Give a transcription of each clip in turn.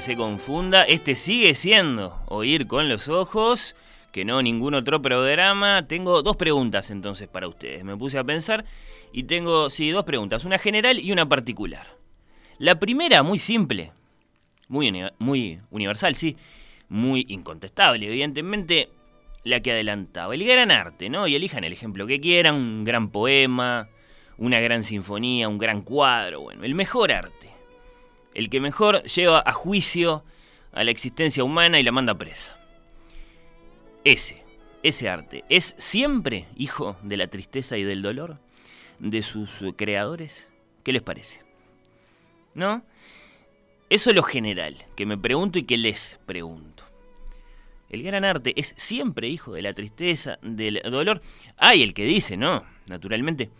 Se confunda, este sigue siendo Oír con los Ojos, que no ningún otro programa. Tengo dos preguntas entonces para ustedes. Me puse a pensar y tengo, sí, dos preguntas, una general y una particular. La primera, muy simple, muy, muy universal, sí, muy incontestable, evidentemente, la que adelantaba. El gran arte, ¿no? Y elijan el ejemplo que quieran, un gran poema, una gran sinfonía, un gran cuadro, bueno, el mejor arte el que mejor lleva a juicio a la existencia humana y la manda presa. Ese, ese arte, ¿es siempre hijo de la tristeza y del dolor de sus creadores? ¿Qué les parece? ¿No? Eso es lo general, que me pregunto y que les pregunto. El gran arte es siempre hijo de la tristeza, del dolor. Hay el que dice, ¿no? Naturalmente,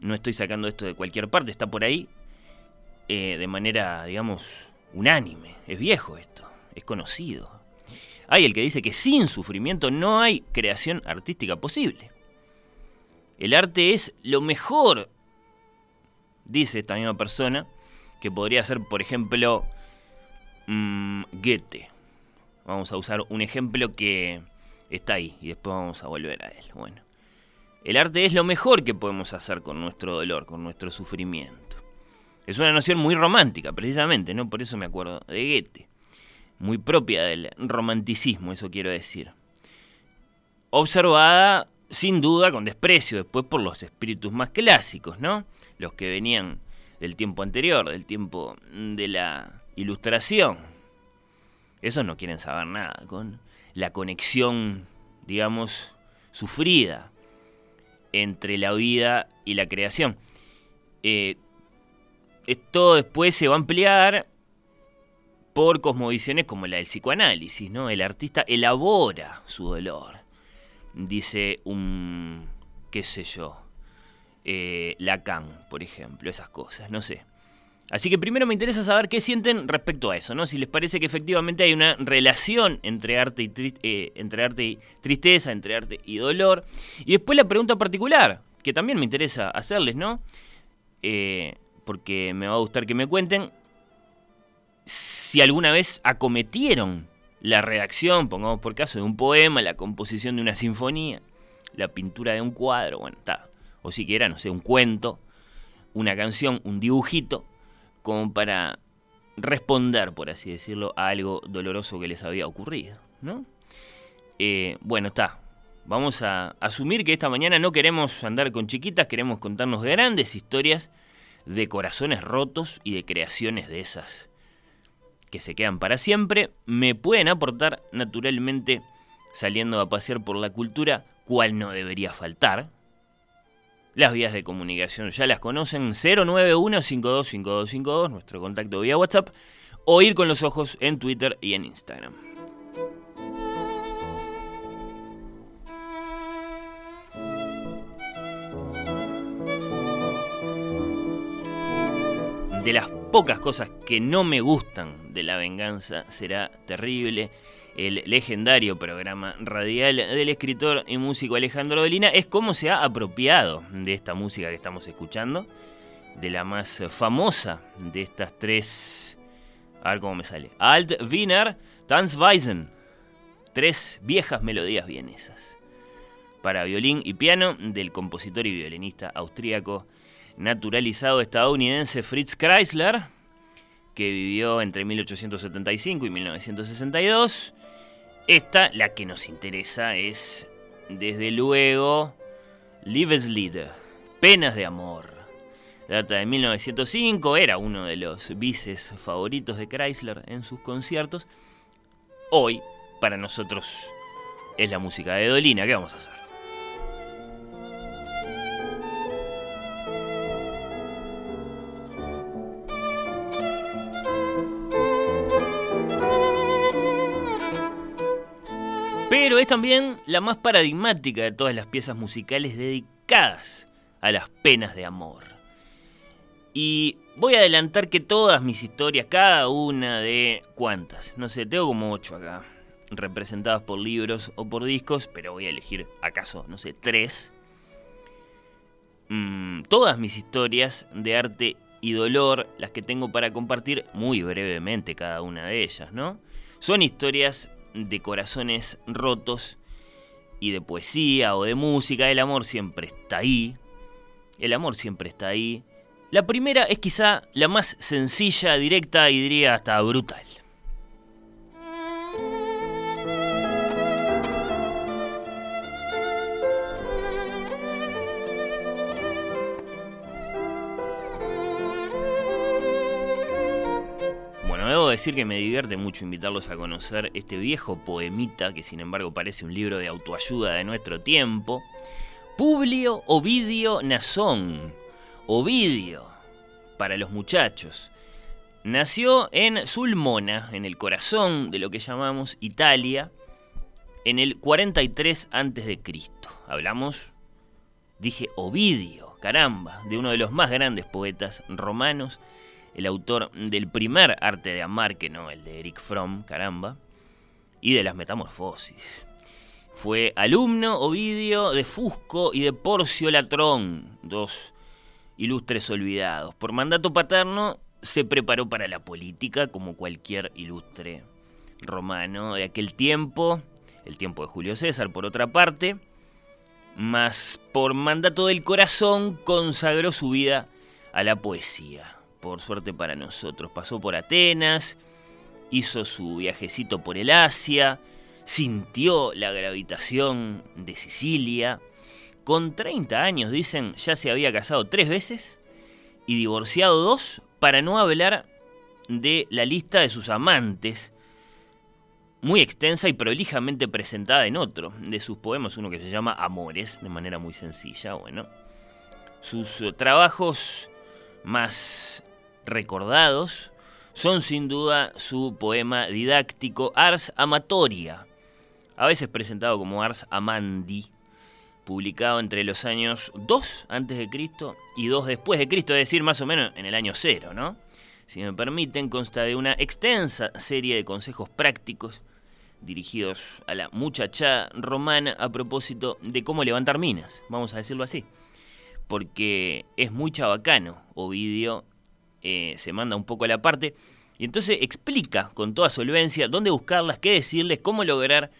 no estoy sacando esto de cualquier parte, está por ahí, eh, de manera, digamos, unánime. Es viejo esto, es conocido. Hay el que dice que sin sufrimiento no hay creación artística posible. El arte es lo mejor, dice esta misma persona, que podría ser, por ejemplo, mm, Goethe. Vamos a usar un ejemplo que está ahí y después vamos a volver a él. Bueno, el arte es lo mejor que podemos hacer con nuestro dolor, con nuestro sufrimiento. Es una noción muy romántica, precisamente, ¿no? Por eso me acuerdo de Goethe. Muy propia del romanticismo, eso quiero decir. Observada, sin duda, con desprecio después por los espíritus más clásicos, ¿no? Los que venían del tiempo anterior, del tiempo de la ilustración. Esos no quieren saber nada con la conexión, digamos, sufrida entre la vida y la creación. Eh, esto después se va a ampliar por cosmovisiones como la del psicoanálisis, ¿no? El artista elabora su dolor. Dice un, qué sé yo, eh, Lacan, por ejemplo, esas cosas, no sé. Así que primero me interesa saber qué sienten respecto a eso, ¿no? Si les parece que efectivamente hay una relación entre arte y, eh, entre arte y tristeza, entre arte y dolor. Y después la pregunta particular, que también me interesa hacerles, ¿no? Eh, porque me va a gustar que me cuenten si alguna vez acometieron la redacción, pongamos por caso, de un poema, la composición de una sinfonía, la pintura de un cuadro, bueno, está, o siquiera, no sé, un cuento, una canción, un dibujito, como para responder, por así decirlo, a algo doloroso que les había ocurrido, ¿no? Eh, bueno, está. Vamos a asumir que esta mañana no queremos andar con chiquitas, queremos contarnos grandes historias de corazones rotos y de creaciones de esas que se quedan para siempre, me pueden aportar naturalmente saliendo a pasear por la cultura, cual no debería faltar. Las vías de comunicación ya las conocen, 091-525252, nuestro contacto vía WhatsApp, o ir con los ojos en Twitter y en Instagram. De las pocas cosas que no me gustan de la venganza será terrible. El legendario programa radial del escritor y músico Alejandro Dolina es cómo se ha apropiado de esta música que estamos escuchando, de la más famosa de estas tres A ver cómo me sale. Alt Wiener Tanzweisen. Tres viejas melodías vienesas. Para violín y piano del compositor y violinista austríaco naturalizado estadounidense Fritz Kreisler, que vivió entre 1875 y 1962. Esta, la que nos interesa, es desde luego Liebeslied, Penas de Amor. Data de 1905, era uno de los vices favoritos de Chrysler en sus conciertos. Hoy, para nosotros, es la música de Dolina. ¿Qué vamos a hacer? Pero es también la más paradigmática de todas las piezas musicales dedicadas a las penas de amor. Y voy a adelantar que todas mis historias, cada una de cuántas, no sé, tengo como ocho acá, representadas por libros o por discos, pero voy a elegir acaso, no sé, tres. Mm, todas mis historias de arte y dolor, las que tengo para compartir muy brevemente cada una de ellas, ¿no? Son historias de corazones rotos y de poesía o de música. El amor siempre está ahí. El amor siempre está ahí. La primera es quizá la más sencilla, directa y diría hasta brutal. Decir que me divierte mucho invitarlos a conocer este viejo poemita que sin embargo parece un libro de autoayuda de nuestro tiempo. Publio Ovidio Nazón, Ovidio, para los muchachos. Nació en Sulmona, en el corazón de lo que llamamos Italia, en el 43 a.C. Hablamos, dije Ovidio, caramba, de uno de los más grandes poetas romanos, el autor del primer arte de amar, que no el de Eric Fromm, caramba, y de las metamorfosis. Fue alumno Ovidio de Fusco y de Porcio Latrón, dos ilustres olvidados. Por mandato paterno se preparó para la política como cualquier ilustre romano de aquel tiempo, el tiempo de Julio César por otra parte, mas por mandato del corazón consagró su vida a la poesía. Por suerte para nosotros, pasó por Atenas, hizo su viajecito por el Asia, sintió la gravitación de Sicilia. Con 30 años, dicen, ya se había casado tres veces y divorciado dos para no hablar de la lista de sus amantes, muy extensa y prolijamente presentada en otro de sus poemas, uno que se llama Amores, de manera muy sencilla, bueno. Sus trabajos más recordados son sin duda su poema didáctico Ars Amatoria, a veces presentado como Ars Amandi, publicado entre los años 2 antes de Cristo y 2 después de Cristo, es decir, más o menos en el año 0, ¿no? Si me permiten, consta de una extensa serie de consejos prácticos dirigidos a la muchacha romana a propósito de cómo levantar minas, vamos a decirlo así. Porque es muy chabacano, Ovidio eh, se manda un poco a la parte y entonces explica con toda solvencia dónde buscarlas, qué decirles, cómo lograr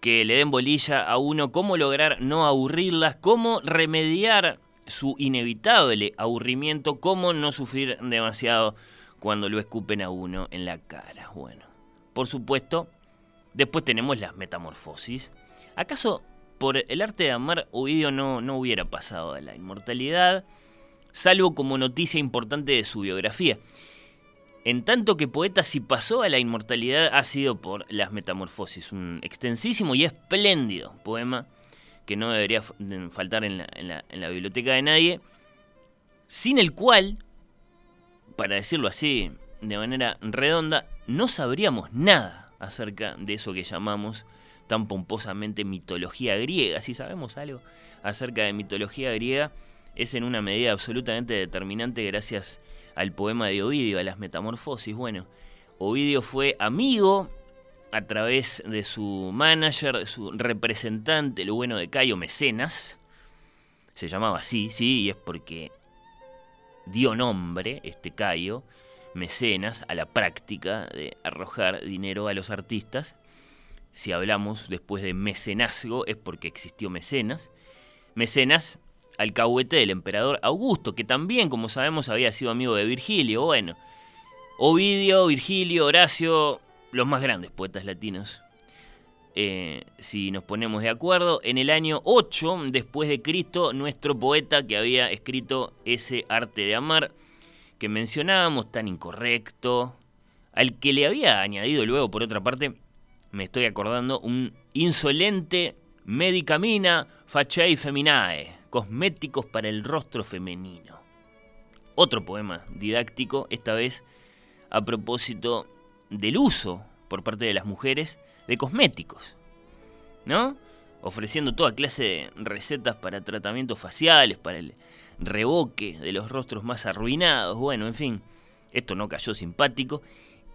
que le den bolilla a uno, cómo lograr no aburrirlas, cómo remediar su inevitable aburrimiento, cómo no sufrir demasiado cuando lo escupen a uno en la cara. Bueno, por supuesto, después tenemos las metamorfosis. ¿Acaso por el arte de amar Ovidio no, no hubiera pasado a la inmortalidad, salvo como noticia importante de su biografía? En tanto que poeta si pasó a la inmortalidad ha sido por Las Metamorfosis, un extensísimo y espléndido poema que no debería faltar en la, biblioteca de nadie, sin el cual, para decirlo así de manera redonda, no sabríamos nada acerca de eso que llamamos tan pomposamente mitología griega. Si sabemos algo acerca de mitología griega, es en una medida absolutamente determinante gracias al poema de Ovidio, a las metamorfosis. Bueno, Ovidio fue amigo a través de su manager, de su representante, lo bueno de Cayo Mecenas. Se llamaba así, sí, y es porque dio nombre, este Cayo, mecenas, a la práctica de arrojar dinero a los artistas. Si hablamos después de mecenazgo es porque existió mecenas. Mecenas, alcahuete del emperador Augusto, que también, como sabemos, había sido amigo de Virgilio. Bueno, Ovidio, Virgilio, Horacio, los más grandes poetas latinos. Eh, si nos ponemos de acuerdo, en el año 8 después de Cristo, nuestro poeta que había escrito ese arte de amar que mencionábamos, tan incorrecto, al que le había añadido luego, por otra parte, me estoy acordando, un insolente medicamina faciae feminae, cosméticos para el rostro femenino. Otro poema didáctico, esta vez a propósito del uso por parte de las mujeres de cosméticos, ¿no? Ofreciendo toda clase de recetas para tratamientos faciales, para el revoque de los rostros más arruinados, bueno, en fin, esto no cayó simpático.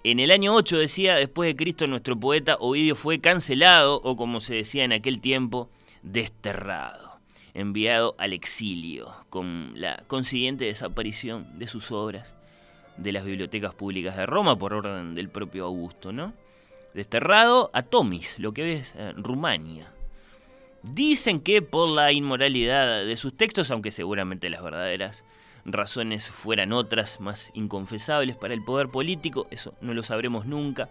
En el año 8 decía, después de Cristo, nuestro poeta Ovidio fue cancelado, o como se decía en aquel tiempo, desterrado, enviado al exilio, con la consiguiente desaparición de sus obras de las bibliotecas públicas de Roma por orden del propio Augusto, ¿no? Desterrado a Tomis, lo que ves, en Rumania. Dicen que por la inmoralidad de sus textos, aunque seguramente las verdaderas razones fueran otras, más inconfesables para el poder político, eso no lo sabremos nunca.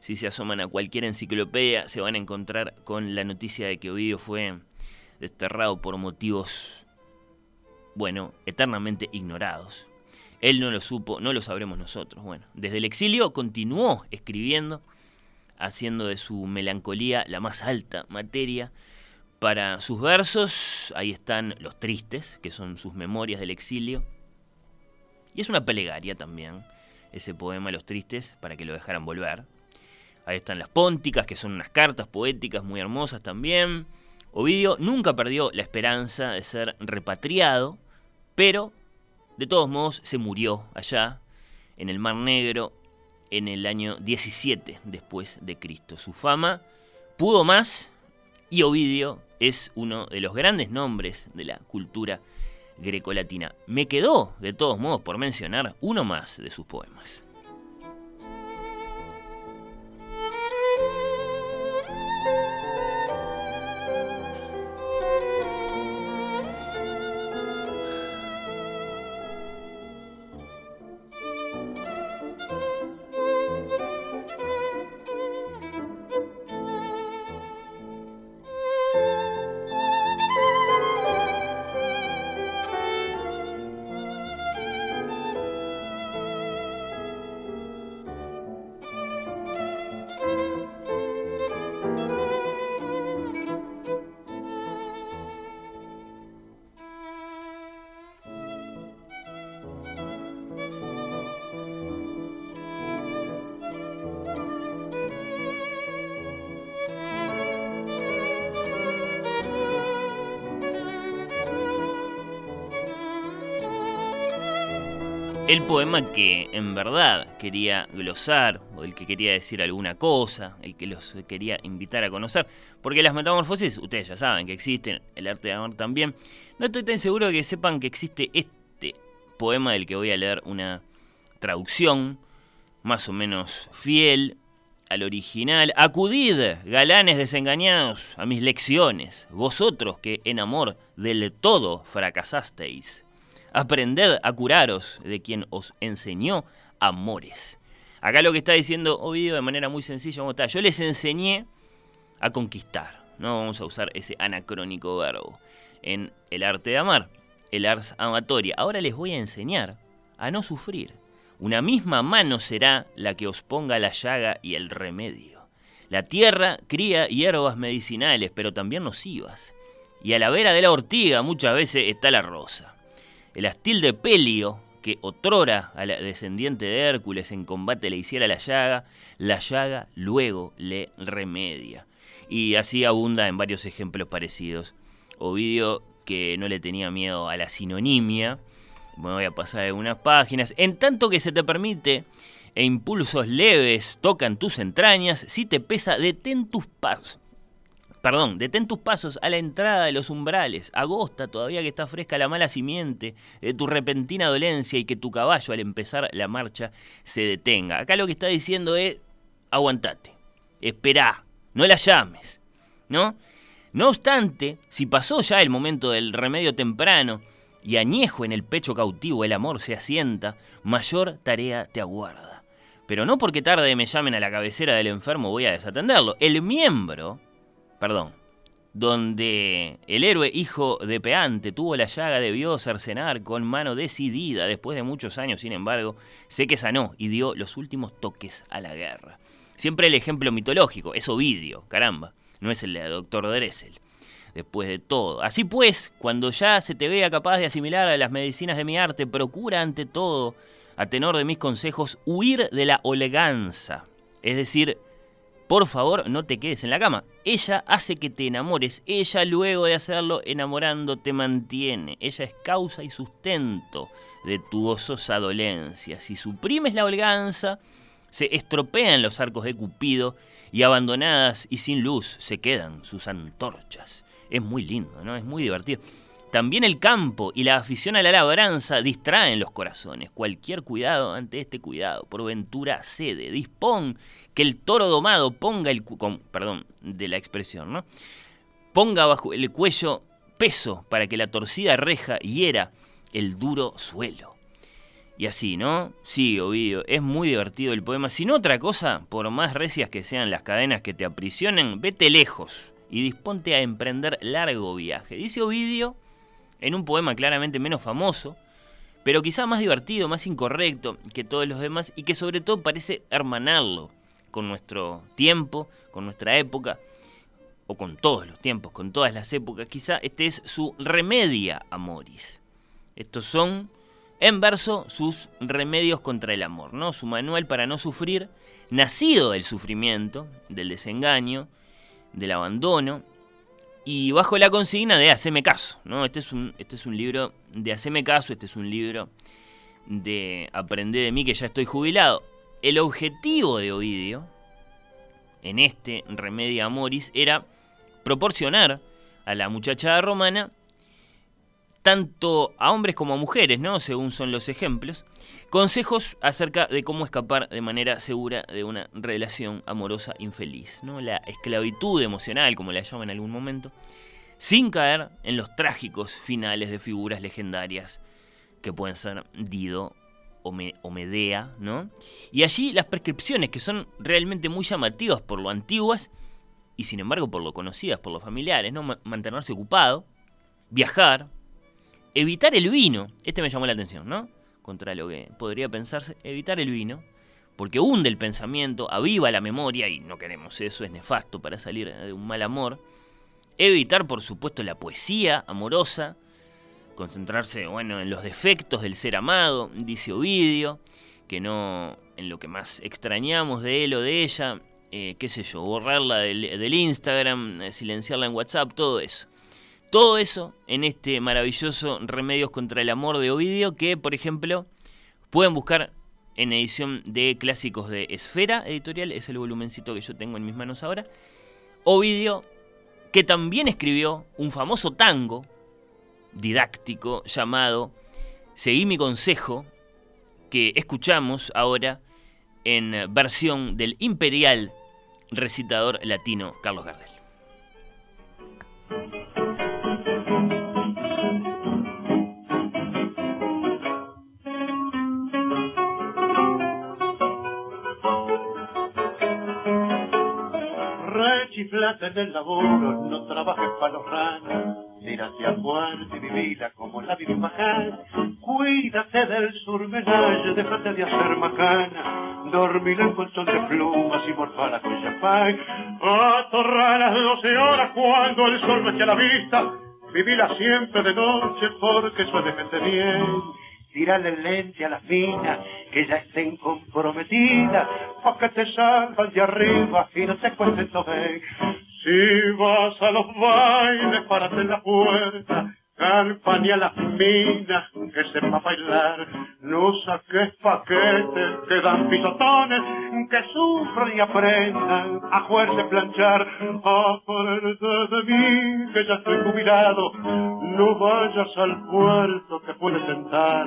Si se asoman a cualquier enciclopedia, se van a encontrar con la noticia de que Ovidio fue desterrado por motivos, bueno, eternamente ignorados. Él no lo supo, no lo sabremos nosotros. Bueno, desde el exilio continuó escribiendo, haciendo de su melancolía la más alta materia para sus versos, ahí están Los Tristes, que son sus memorias del exilio. Y es una plegaria también, ese poema Los Tristes, para que lo dejaran volver. Ahí están Las Pónticas, que son unas cartas poéticas muy hermosas también. Ovidio nunca perdió la esperanza de ser repatriado, pero de todos modos se murió allá, en el Mar Negro, en el año 17 después de Cristo. Su fama pudo más y Ovidio es uno de los grandes nombres de la cultura grecolatina. Me quedó, de todos modos, por mencionar uno más de sus poemas. El poema que en verdad quería glosar, o el que quería decir alguna cosa, el que los quería invitar a conocer. Porque las metamorfosis, ustedes ya saben que existen, el arte de amar también. No estoy tan seguro de que sepan que existe este poema del que voy a leer una traducción más o menos fiel al original. Acudid, galanes desengañados, a mis lecciones, vosotros que en amor del todo fracasasteis. Aprended a curaros de quien os enseñó amores. Acá lo que está diciendo Ovidio de manera muy sencilla, está? yo les enseñé a conquistar. No vamos a usar ese anacrónico verbo en el arte de amar, el ars amatoria. Ahora les voy a enseñar a no sufrir. Una misma mano será la que os ponga la llaga y el remedio. La tierra cría hierbas medicinales, pero también nocivas. Y a la vera de la ortiga muchas veces está la rosa. El astil de Pelio, que otrora a la descendiente de Hércules en combate le hiciera la llaga, la llaga luego le remedia. Y así abunda en varios ejemplos parecidos. Ovidio, que no le tenía miedo a la sinonimia, me voy a pasar algunas páginas, en tanto que se te permite e impulsos leves tocan tus entrañas, si te pesa, detén tus pasos. Perdón, detén tus pasos a la entrada de los umbrales. Agosta, todavía que está fresca la mala simiente de tu repentina dolencia y que tu caballo al empezar la marcha se detenga. Acá lo que está diciendo es, aguantate, esperá, no la llames, ¿no? No obstante, si pasó ya el momento del remedio temprano y añejo en el pecho cautivo el amor se asienta, mayor tarea te aguarda. Pero no porque tarde me llamen a la cabecera del enfermo voy a desatenderlo. El miembro perdón, donde el héroe hijo de Peante tuvo la llaga debió cercenar con mano decidida, después de muchos años, sin embargo, sé que sanó y dio los últimos toques a la guerra. Siempre el ejemplo mitológico, es Ovidio, caramba, no es el de doctor Dressel. Después de todo. Así pues, cuando ya se te vea capaz de asimilar a las medicinas de mi arte, procura ante todo, a tenor de mis consejos, huir de la oleganza, es decir, por favor, no te quedes en la cama. Ella hace que te enamores. Ella luego de hacerlo, enamorando, te mantiene. Ella es causa y sustento de tu gozosa dolencia. Si suprimes la holganza, se estropean los arcos de Cupido y abandonadas y sin luz se quedan sus antorchas. Es muy lindo, ¿no? Es muy divertido. También el campo y la afición a la labranza distraen los corazones. Cualquier cuidado ante este cuidado, por ventura cede. Dispón que el toro domado ponga el perdón, de la expresión, ¿no? Ponga bajo el cuello peso para que la torcida reja hiera el duro suelo. Y así, ¿no? Sí, Ovidio, es muy divertido el poema. Si no otra cosa, por más recias que sean las cadenas que te aprisionen, vete lejos y disponte a emprender largo viaje. Dice Ovidio en un poema claramente menos famoso, pero quizá más divertido, más incorrecto que todos los demás y que sobre todo parece hermanarlo con nuestro tiempo, con nuestra época, o con todos los tiempos, con todas las épocas. Quizá este es su remedia amoris. Estos son, en verso, sus remedios contra el amor, ¿no? Su manual para no sufrir, nacido del sufrimiento, del desengaño, del abandono, y bajo la consigna de Haceme caso, ¿no? Este es un, este es un libro de Haceme caso, este es un libro de Aprender de mí que ya estoy jubilado. El objetivo de Ovidio, en este Remedia Amoris, era proporcionar a la muchachada romana tanto a hombres como a mujeres, ¿no? Según son los ejemplos, consejos acerca de cómo escapar de manera segura de una relación amorosa infeliz, ¿no? La esclavitud emocional, como la llaman en algún momento, sin caer en los trágicos finales de figuras legendarias que pueden ser Dido o, Medea, ¿no? Y allí las prescripciones que son realmente muy llamativas por lo antiguas y sin embargo por lo conocidas por los familiares, ¿no? Mantenerse ocupado, viajar, evitar el vino, este me llamó la atención, ¿no? Contra lo que podría pensarse, evitar el vino, porque hunde el pensamiento, aviva la memoria, y no queremos eso, es nefasto para salir de un mal amor. Evitar, por supuesto, la poesía amorosa, concentrarse, bueno, en los defectos del ser amado, dice Ovidio, que no en lo que más extrañamos de él o de ella, eh, qué sé yo, borrarla del, del Instagram, eh, silenciarla en WhatsApp, todo eso. Todo eso en este maravilloso Remedios contra el Amor de Ovidio, que por ejemplo pueden buscar en edición de clásicos de Esfera Editorial, es el volumencito que yo tengo en mis manos ahora. Ovidio, que también escribió un famoso tango didáctico llamado Seguí mi consejo, que escuchamos ahora en versión del imperial recitador latino Carlos Gardel. Plata en el laburo, no trabajes para los ranos. Tírate a fuerte y vivida como la vive majana. Cuídate del surmenal, déjate de hacer macana. Dormir en colchón de plumas y morfar con champán. Atorrar las doce horas cuando el sol me a la vista. Vivila siempre de noche porque suele gente bien tirarle el lente a la fina, que ya estén comprometidas, pa' que te salgan de arriba y no te cuenten todo Si vas a los bailes, párate en la puerta, campaña las minas que sepa bailar, no saques paquetes que dan pisotones, que sufran y aprendan a jugarse planchar, aprende de mí que ya estoy jubilado, no vayas al puerto que puede tentar,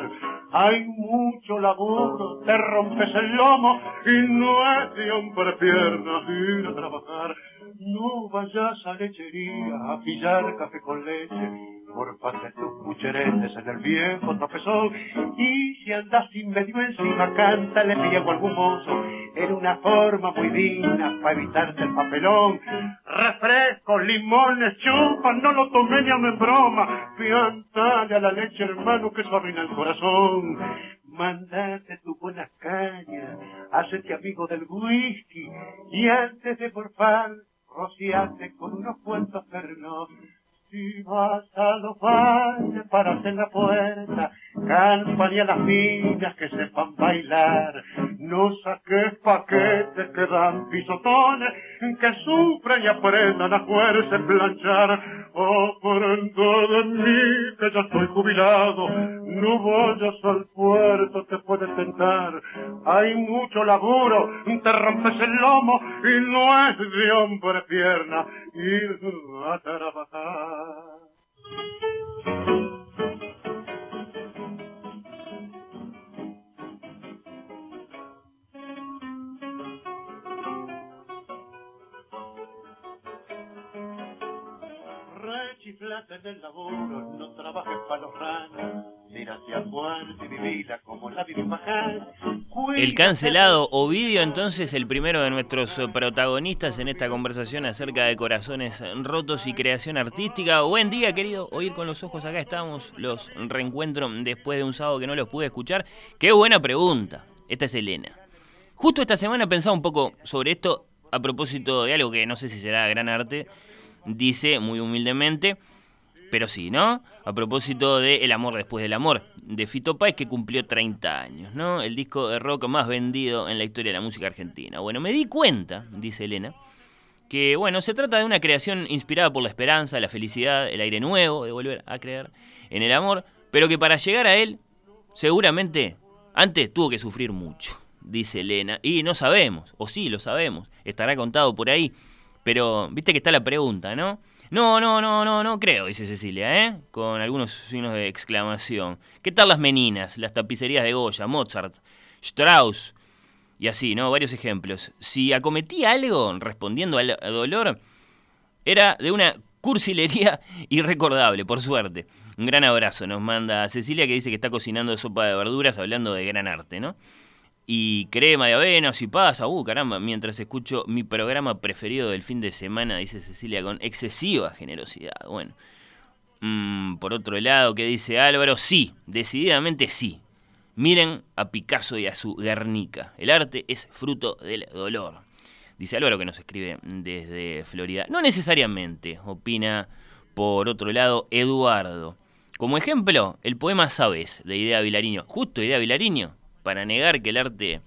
hay mucho laburo, te rompes el lomo y no es de hombre piernas ir a trabajar, no vayas a lechería a pillar café con leche, por parte tus cucheretes en el viejo tropezón. Y si andas sin medio encima, cántale ciego algún mozo. Era una forma muy digna para evitarte el papelón. Refrescos, limones, chupas, no lo tomé ni a en broma. Piantale a la leche, hermano, que eso arruina el corazón. Mandate tu buena caña, hacete amigo del whisky y antes de porfar, rociate con unos cuantos pernos si vas a los bailes para hacer la puerta, campaña las niñas que sepan bailar. No saques paquetes que dan pisotones, que sufran y aprendan a fuerza en planchar. Aprendo de mí que ya estoy jubilado, no vayas al puerto, te puede tentar. Hay mucho laburo, te rompes el lomo y no es de hombre pierna ir a trabajar. El cancelado Ovidio, entonces, el primero de nuestros protagonistas en esta conversación acerca de corazones rotos y creación artística. Buen día, querido. Oír con los ojos acá estamos. Los reencuentro después de un sábado que no los pude escuchar. Qué buena pregunta. Esta es Elena. Justo esta semana pensaba un poco sobre esto a propósito de algo que no sé si será gran arte. Dice muy humildemente pero sí, ¿no? A propósito de El amor después del amor, de Fito Páez, que cumplió 30 años, ¿no? El disco de rock más vendido en la historia de la música argentina. Bueno, me di cuenta, dice Elena, que, bueno, se trata de una creación inspirada por la esperanza, la felicidad, el aire nuevo, de volver a creer en el amor, pero que para llegar a él, seguramente, antes tuvo que sufrir mucho, dice Elena, y no sabemos, o sí lo sabemos, estará contado por ahí, pero viste que está la pregunta, ¿no? No, no, no, no, no creo, dice Cecilia, ¿eh? Con algunos signos de exclamación. ¿Qué tal las meninas, las tapicerías de Goya, Mozart, Strauss? Y así, ¿no? Varios ejemplos. Si acometí algo respondiendo al dolor, era de una cursilería irrecordable, por suerte. Un gran abrazo nos manda Cecilia que dice que está cocinando sopa de verduras hablando de gran arte, ¿no? Y crema de avena, si pasa, uh, caramba, mientras escucho mi programa preferido del fin de semana, dice Cecilia, con excesiva generosidad. Bueno, mm, por otro lado, ¿qué dice Álvaro? Sí, decididamente sí. Miren a Picasso y a su Guernica. El arte es fruto del dolor. Dice Álvaro que nos escribe desde Florida. No necesariamente, opina por otro lado Eduardo. Como ejemplo, el poema Sabes, de Idea Vilariño. Justo Idea Vilariño para negar que el arte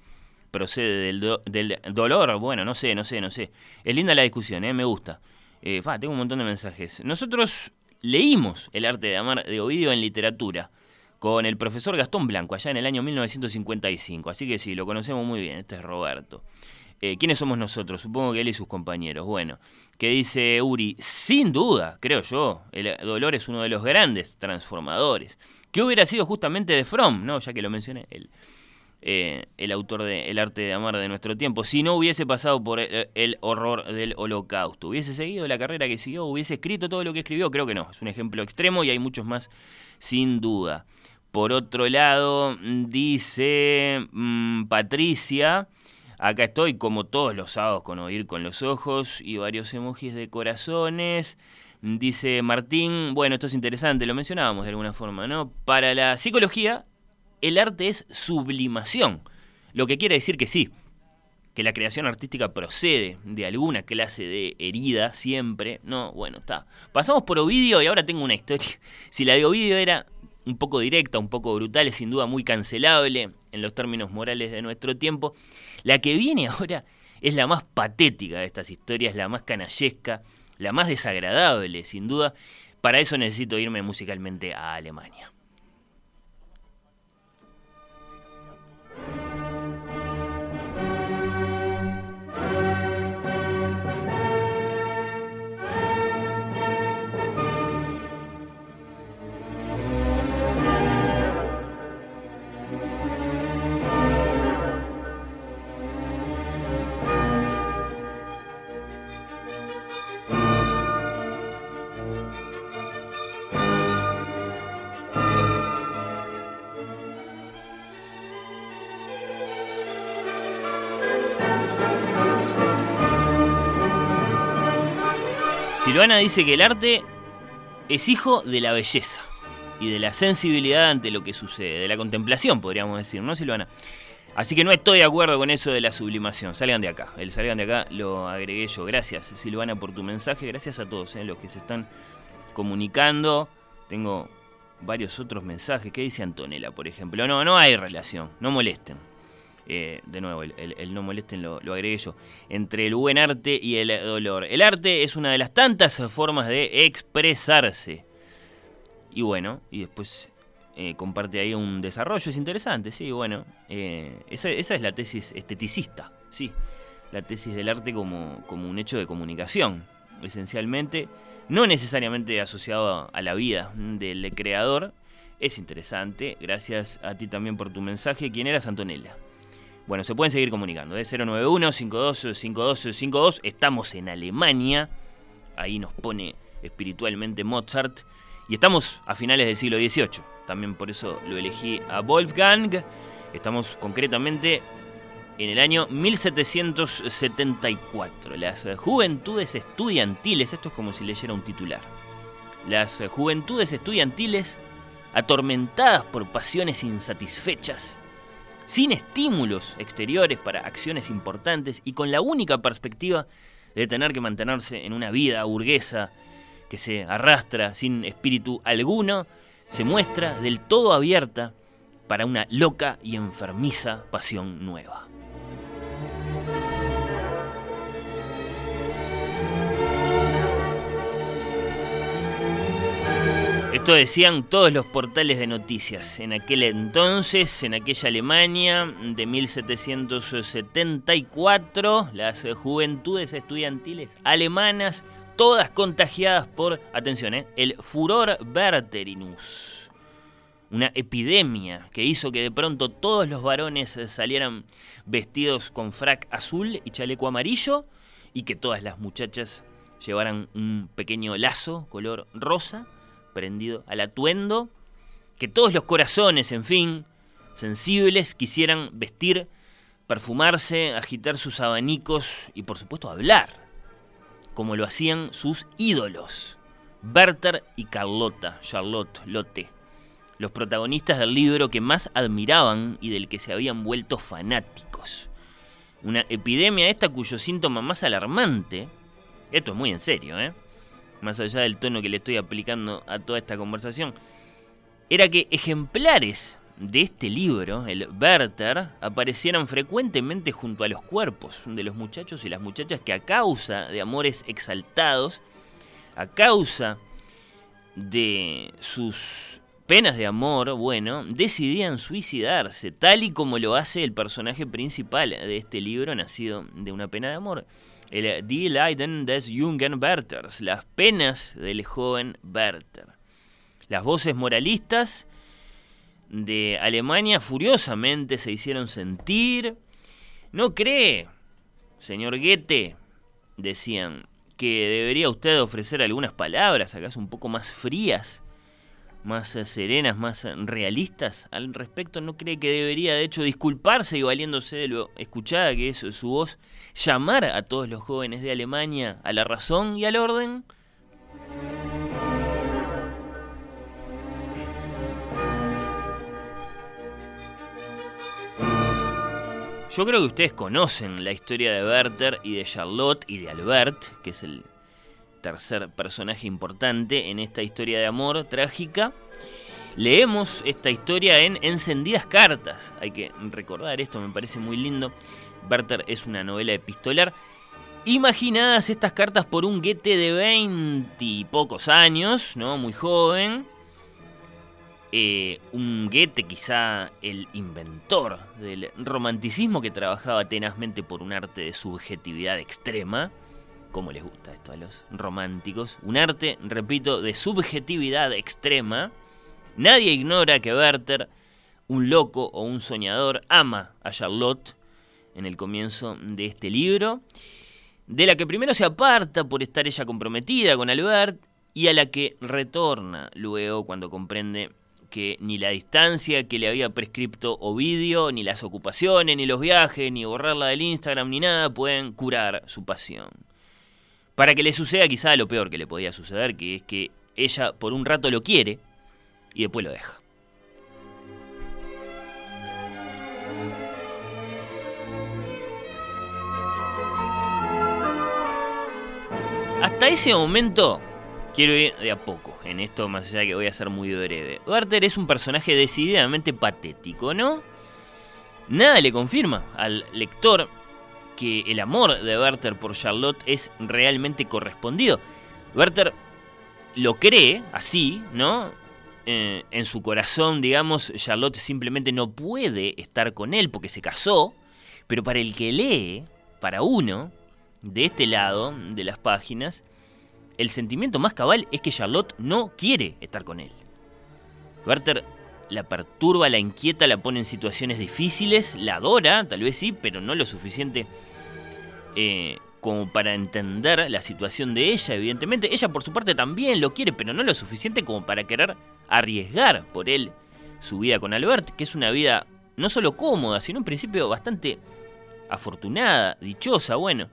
procede del, dolor, bueno, no sé, no sé, no sé. Es linda la discusión, ¿eh? me gusta. Eh, tengo un montón de mensajes. Nosotros leímos El arte de amar de Ovidio en literatura con el profesor Gastón Blanco allá en el año 1955, así que sí, lo conocemos muy bien, este es Roberto. Eh, ¿Quiénes somos nosotros? Supongo que él y sus compañeros. Bueno, que dice Uri, sin duda, creo yo, el dolor es uno de los grandes transformadores. ¿Qué hubiera sido justamente de Fromm, no? Ya que lo mencioné, él. Eh, el autor de El arte de amar de nuestro tiempo, si no hubiese pasado por el, horror del holocausto. ¿Hubiese seguido la carrera que siguió? ¿Hubiese escrito todo lo que escribió? Creo que no, es un ejemplo extremo y hay muchos más sin duda. Por otro lado, dice mm, Patricia, acá estoy como todos los sábados con oír con los ojos y varios emojis de corazones. Dice Martín, bueno, esto es interesante, lo mencionábamos de alguna forma, ¿no? Para la psicología, el arte es sublimación, lo que quiere decir que sí, que la creación artística procede de alguna clase de herida siempre. No, bueno, está. Pasamos por Ovidio y ahora tengo una historia. Si la de Ovidio era un poco directa, un poco brutal, es sin duda muy cancelable en los términos morales de nuestro tiempo, la que viene ahora es la más patética de estas historias, la más canallesca, la más desagradable, sin duda, Para eso necesito irme musicalmente a Alemania. Silvana dice que el arte es hijo de la belleza y de la sensibilidad ante lo que sucede, de la contemplación, podríamos decir, ¿no, Silvana? Así que no estoy de acuerdo con eso de la sublimación. Salgan de acá. El salgan de acá lo agregué yo. Gracias, Silvana, por tu mensaje. Gracias a todos eh, los que se están comunicando. Tengo varios otros mensajes. ¿Qué dice Antonella, por ejemplo? No, no hay relación. No molesten. Eh, de nuevo, el, no molesten lo, lo, agregué yo, entre el buen arte y el dolor. El arte es una de las tantas formas de expresarse. Y bueno, y después eh, comparte ahí un desarrollo, es interesante, sí, bueno. Eh, esa, esa, es la tesis esteticista, sí. La tesis del arte como, como un hecho de comunicación, esencialmente, no necesariamente asociado a la vida del creador. Es interesante, gracias a ti también por tu mensaje. ¿Quién era Antonella? Bueno, se pueden seguir comunicando. ¿eh? 091-525252. Estamos en Alemania. Ahí nos pone espiritualmente Mozart. Y estamos a finales del siglo XVIII. También por eso lo elegí a Wolfgang. Estamos concretamente en el año 1774. Las juventudes estudiantiles, esto es como si leyera un titular. Las juventudes estudiantiles, atormentadas por pasiones insatisfechas, sin estímulos exteriores para acciones importantes y con la única perspectiva de tener que mantenerse en una vida burguesa que se arrastra sin espíritu alguno, se muestra del todo abierta para una loca y enfermiza pasión nueva. Esto decían todos los portales de noticias en aquel entonces, en aquella Alemania de 1774, las juventudes estudiantiles alemanas, todas contagiadas por, atención, eh, el furor verterinus, una epidemia que hizo que de pronto todos los varones salieran vestidos con frac azul y chaleco amarillo y que todas las muchachas llevaran un pequeño lazo color rosa al atuendo, que todos los corazones, en fin, sensibles, quisieran vestir, perfumarse, agitar sus abanicos y por supuesto hablar, como lo hacían sus ídolos, Berther y Carlota, Charlotte, Lotte, los protagonistas del libro que más admiraban y del que se habían vuelto fanáticos. Una epidemia esta cuyo síntoma más alarmante, esto es muy en serio, ¿eh? Más allá del tono que le estoy aplicando a toda esta conversación, era que ejemplares de este libro, el Werther, aparecieran frecuentemente junto a los cuerpos de los muchachos y las muchachas que a causa de amores exaltados, a causa de sus penas de amor, bueno, decidían suicidarse, tal y como lo hace el personaje principal de este libro, nacido de una pena de amor el Die Leiden des jungen Werthers, las penas del joven Werther. Las voces moralistas de Alemania furiosamente se hicieron sentir. ¿No cree, señor Goethe, decían, que debería usted ofrecer algunas palabras, acaso un poco más frías, más serenas, más realistas al respecto? ¿No cree que debería, de hecho, disculparse y valiéndose de lo escuchada que es su voz, llamar a todos los jóvenes de Alemania a la razón y al orden? Yo creo que ustedes conocen la historia de Werther y de Charlotte y de Albert, que es el tercer personaje importante en esta historia de amor trágica. Leemos esta historia en Encendidas Cartas. Hay que recordar esto, me parece muy lindo. Werther es una novela epistolar. imaginadas estas cartas por un Goethe de 20 y pocos años, ¿no? Muy joven. Eh, un Goethe quizá el inventor del romanticismo que trabajaba tenazmente por un arte de subjetividad extrema. como les gusta esto a los románticos? Un arte, repito, de subjetividad extrema. Nadie ignora que Werther, un loco o un soñador, ama a Charlotte en el comienzo de este libro, de la que primero se aparta por estar ella comprometida con Albert y a la que retorna luego cuando comprende que ni la distancia que le había prescripto Ovidio, ni las ocupaciones, ni los viajes, ni borrarla del Instagram, ni nada pueden curar su pasión. Para que le suceda quizá lo peor que le podía suceder, que es que ella por un rato lo quiere y después lo deja. Hasta ese momento quiero ir de a poco en esto, más allá de que voy a ser muy breve. Werther es un personaje decididamente patético, ¿no? Nada le confirma al lector que el amor de Werther por Charlotte es realmente correspondido. Werther lo cree así, ¿no? Eh, en su corazón, digamos, Charlotte simplemente no puede estar con él porque se casó, pero para el que lee, para uno, de este lado de las páginas, el sentimiento más cabal es que Charlotte no quiere estar con él. Werther la perturba, la inquieta, la pone en situaciones difíciles, la adora, tal vez sí, pero no lo suficiente eh, como para entender la situación de ella, evidentemente. Ella por su parte también lo quiere, pero no lo suficiente como para querer arriesgar por él su vida con Albert, que es una vida no solo cómoda, sino en principio bastante afortunada, dichosa, bueno.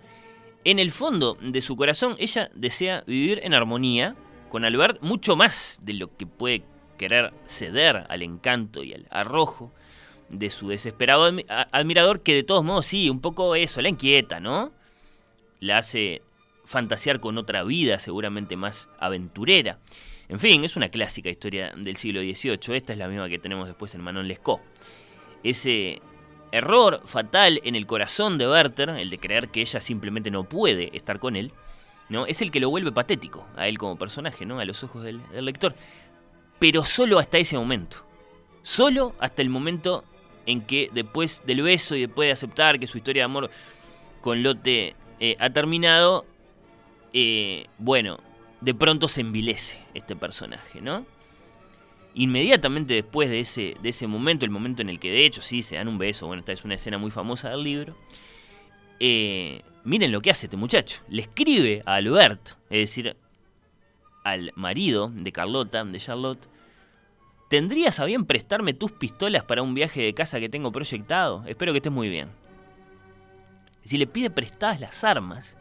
En el fondo de su corazón, ella desea vivir en armonía con Albert mucho más de lo que puede querer ceder al encanto y al arrojo de su desesperado admirador, que de todos modos sí, un poco eso, la inquieta, ¿no? La hace fantasear con otra vida seguramente más aventurera. En fin, es una clásica historia del siglo XVIII, esta es la misma que tenemos después en Manon Lescaut. Ese error fatal en el corazón de Werther, el de creer que ella simplemente no puede estar con él, ¿no? es el que lo vuelve patético a él como personaje, ¿no? a los ojos del, lector. Pero solo hasta ese momento. Solo hasta el momento en que después del beso y después de aceptar que su historia de amor con Lotte eh, ha terminado, eh, bueno, de pronto se envilece este personaje, ¿no? Inmediatamente después de ese, de ese momento, el momento en el que de hecho sí se dan un beso, bueno, esta es una escena muy famosa del libro, eh, miren lo que hace este muchacho. Le escribe a Albert, es decir, al marido de Carlota, de Charlotte, ¿tendrías a bien prestarme tus pistolas para un viaje de casa que tengo proyectado? Espero que estés muy bien. Si le pide prestadas las armas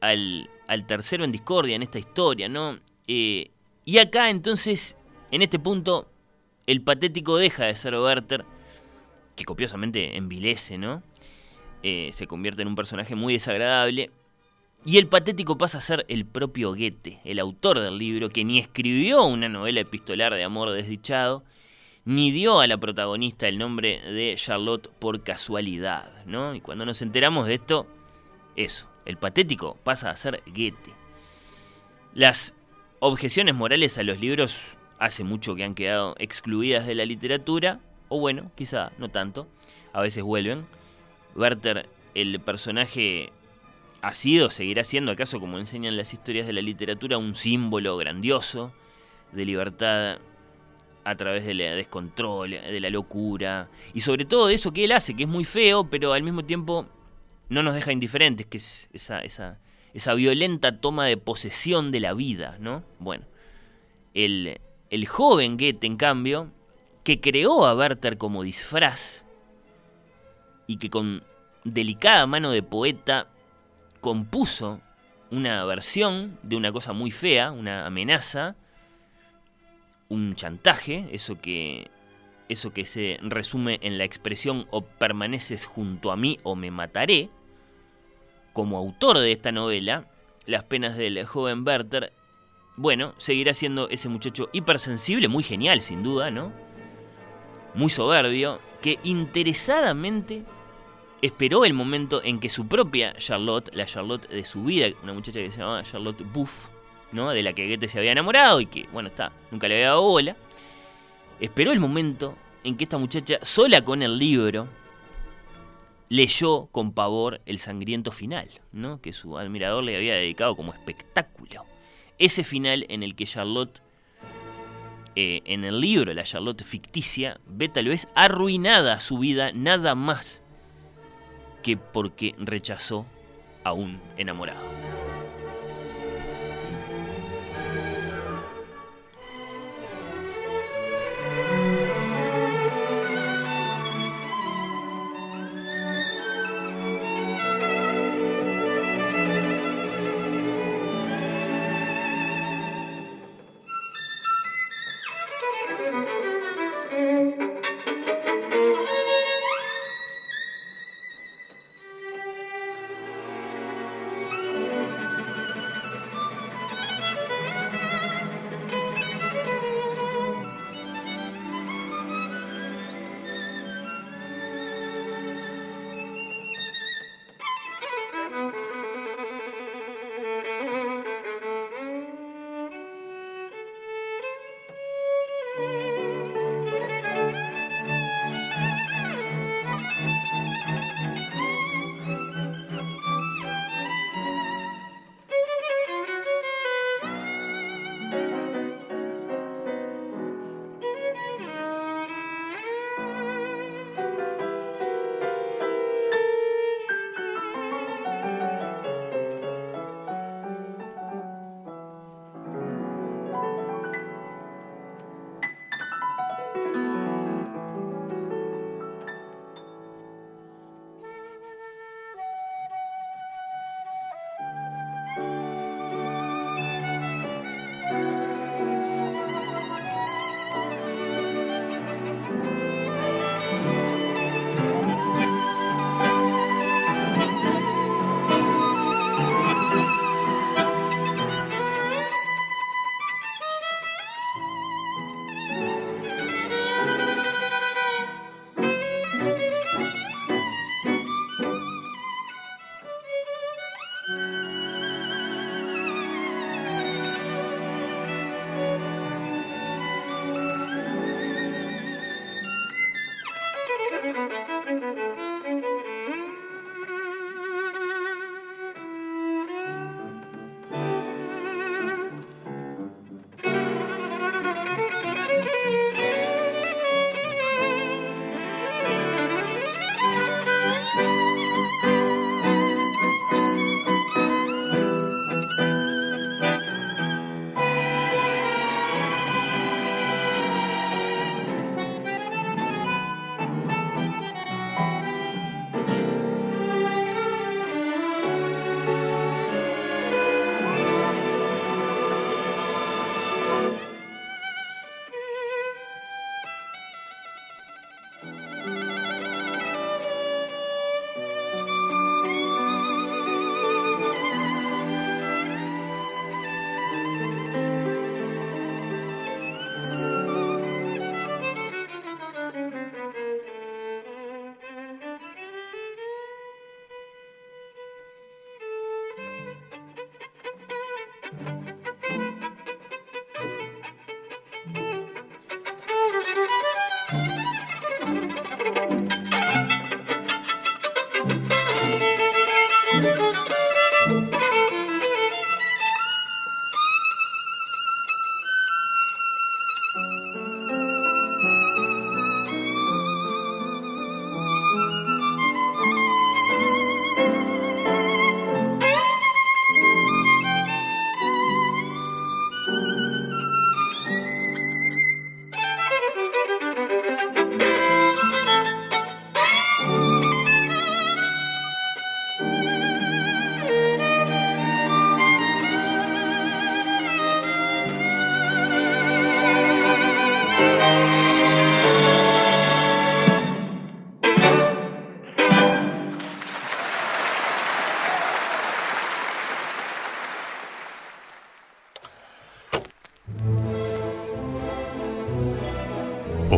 al, al tercero en discordia en esta historia, ¿no? Eh, y acá entonces, en este punto, el patético deja de ser Werther, que copiosamente envilece, ¿no? Eh, se convierte en un personaje muy desagradable. Y el patético pasa a ser el propio Goethe, el autor del libro, que ni escribió una novela epistolar de amor desdichado, ni dio a la protagonista el nombre de Charlotte por casualidad, ¿no? Y cuando nos enteramos de esto, eso, el patético pasa a ser Goethe. Las objeciones morales a los libros hace mucho que han quedado excluidas de la literatura, o bueno, quizá no tanto, a veces vuelven. Werther, el personaje, ha sido, seguirá siendo, acaso como enseñan las historias de la literatura, un símbolo grandioso de libertad a través del descontrol, de la locura, y sobre todo de eso que él hace, que es muy feo, pero al mismo tiempo no nos deja indiferentes, que es esa, esa esa violenta toma de posesión de la vida, ¿no? Bueno, el, el joven Goethe, en cambio, que creó a Werther como disfraz y que con delicada mano de poeta compuso una versión de una cosa muy fea, una amenaza, un chantaje, eso que eso que se resume en la expresión o permaneces junto a mí o me mataré, como autor de esta novela, Las penas del joven Werther, bueno, seguirá siendo ese muchacho hipersensible, muy genial sin duda, ¿no? Muy soberbio, que interesadamente esperó el momento en que su propia Charlotte, la Charlotte de su vida, una muchacha que se llamaba Charlotte Buff, ¿no? de la que Goethe se había enamorado y que, bueno, está, nunca le había dado bola, esperó el momento en que esta muchacha, sola con el libro, leyó con pavor el sangriento final, ¿no? que su admirador le había dedicado como espectáculo. Ese final en el que Charlotte, eh, en el libro La Charlotte ficticia, ve tal vez arruinada su vida nada más que porque rechazó a un enamorado.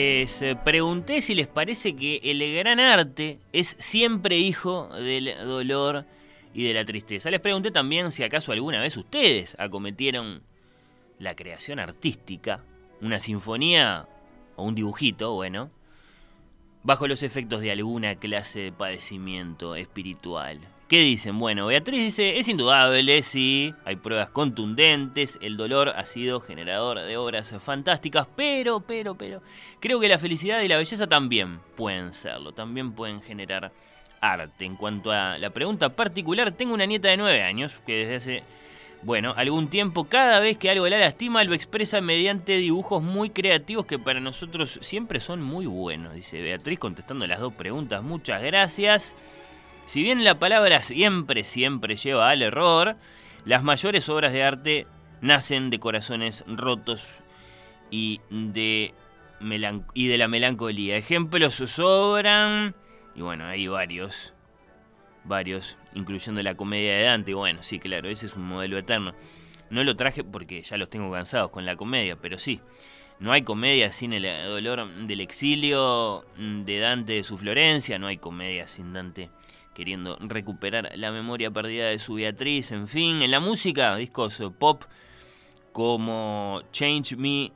Les eh, pregunté si les parece que el gran arte es siempre hijo del dolor y de la tristeza. Les pregunté también si acaso alguna vez ustedes acometieron la creación artística, una sinfonía o un dibujito, bueno, bajo los efectos de alguna clase de padecimiento espiritual. ¿Qué dicen? Bueno, Beatriz dice, es indudable, sí, hay pruebas contundentes, el dolor ha sido generador de obras fantásticas, pero, pero, pero, creo que la felicidad y la belleza también pueden serlo, también pueden generar arte. En cuanto a la pregunta particular, tengo una nieta de 9 años que desde hace, bueno, algún tiempo, cada vez que algo la lastima, lo expresa mediante dibujos muy creativos que para nosotros siempre son muy buenos, dice Beatriz contestando las dos preguntas. Muchas gracias. Si bien la palabra siempre, siempre lleva al error, las mayores obras de arte nacen de corazones rotos y de, y de la melancolía. Ejemplos sobran, y bueno, hay varios, varios, incluyendo la comedia de Dante. Bueno, sí, claro, ese es un modelo eterno. No lo traje porque ya los tengo cansados con la comedia, pero sí. No hay comedia sin el dolor del exilio de Dante de su Florencia, no hay comedia sin Dante queriendo recuperar la memoria perdida de su Beatriz, en fin, en la música, discos pop como Change Me.